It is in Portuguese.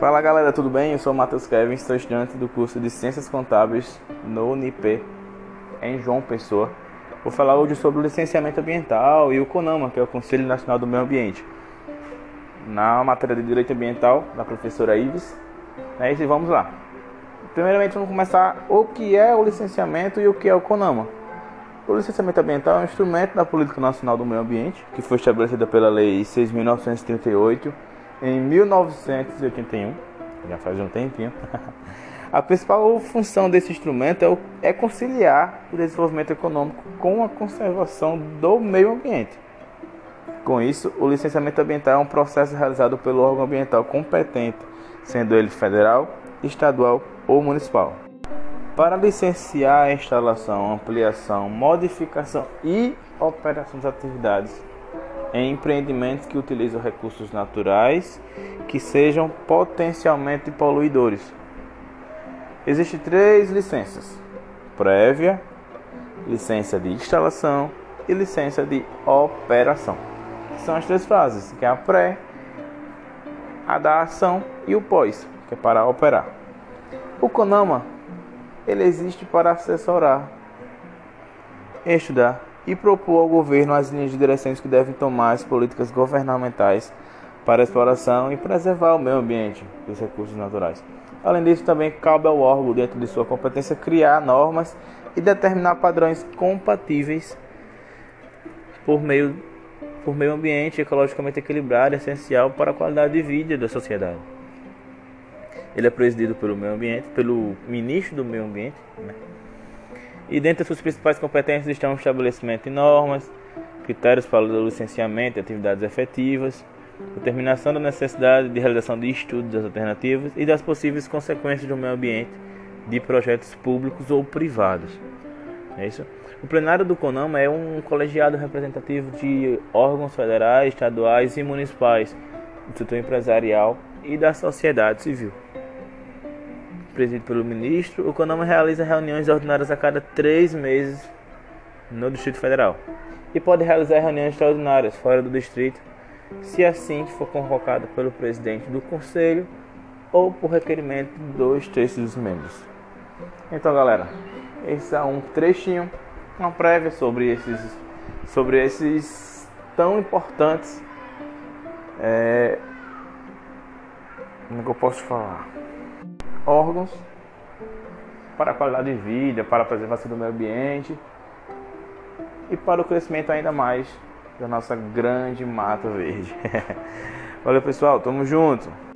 Fala galera, tudo bem? Eu sou Matheus Kevin, sou estudante do curso de Ciências Contábeis no UNIP, em João Pessoa. Vou falar hoje sobre o licenciamento ambiental e o CONAMA, que é o Conselho Nacional do Meio Ambiente. Na matéria de Direito Ambiental, da professora Ives. É isso, e vamos lá. Primeiramente, vamos começar o que é o licenciamento e o que é o CONAMA. O licenciamento ambiental é um instrumento da Política Nacional do Meio Ambiente, que foi estabelecida pela Lei 6.938 em 1981, já faz um tempinho. A principal função desse instrumento é, é conciliar o desenvolvimento econômico com a conservação do meio ambiente. Com isso, o licenciamento ambiental é um processo realizado pelo órgão ambiental competente, sendo ele federal, estadual ou municipal. Para licenciar a instalação, ampliação, modificação e operação das atividades em empreendimentos que utilizam recursos naturais que sejam potencialmente poluidores. Existem três licenças: prévia, licença de instalação e licença de operação. São as três fases, que é a pré, a da ação e o pós, que é para operar. O CONAMA ele existe para assessorar, estudar e propor ao governo as linhas de direções que devem tomar as políticas governamentais para a exploração e preservar o meio ambiente e os recursos naturais. Além disso, também cabe ao órgão, dentro de sua competência, criar normas e determinar padrões compatíveis por meio, por meio ambiente ecologicamente equilibrado essencial para a qualidade de vida da sociedade. Ele é presidido pelo meio ambiente, pelo ministro do meio ambiente, né? E dentre as suas principais competências estão o estabelecimento de normas, critérios para o licenciamento de atividades efetivas, determinação da necessidade de realização de estudos das alternativas e das possíveis consequências do meio ambiente de projetos públicos ou privados. É isso? O plenário do CONAMA é um colegiado representativo de órgãos federais, estaduais e municipais, do setor empresarial e da sociedade civil presidido pelo ministro, o CONAMA realiza reuniões ordinárias a cada três meses no Distrito Federal e pode realizar reuniões extraordinárias fora do distrito, se assim for convocado pelo presidente do conselho ou por requerimento de dois terços dos membros. Então, galera, esse é um trechinho, uma prévia sobre esses, sobre esses tão importantes. É, como é que eu posso falar? Órgãos para a qualidade de vida, para a preservação do meio ambiente e para o crescimento ainda mais da nossa grande mata verde. Valeu pessoal, tamo junto!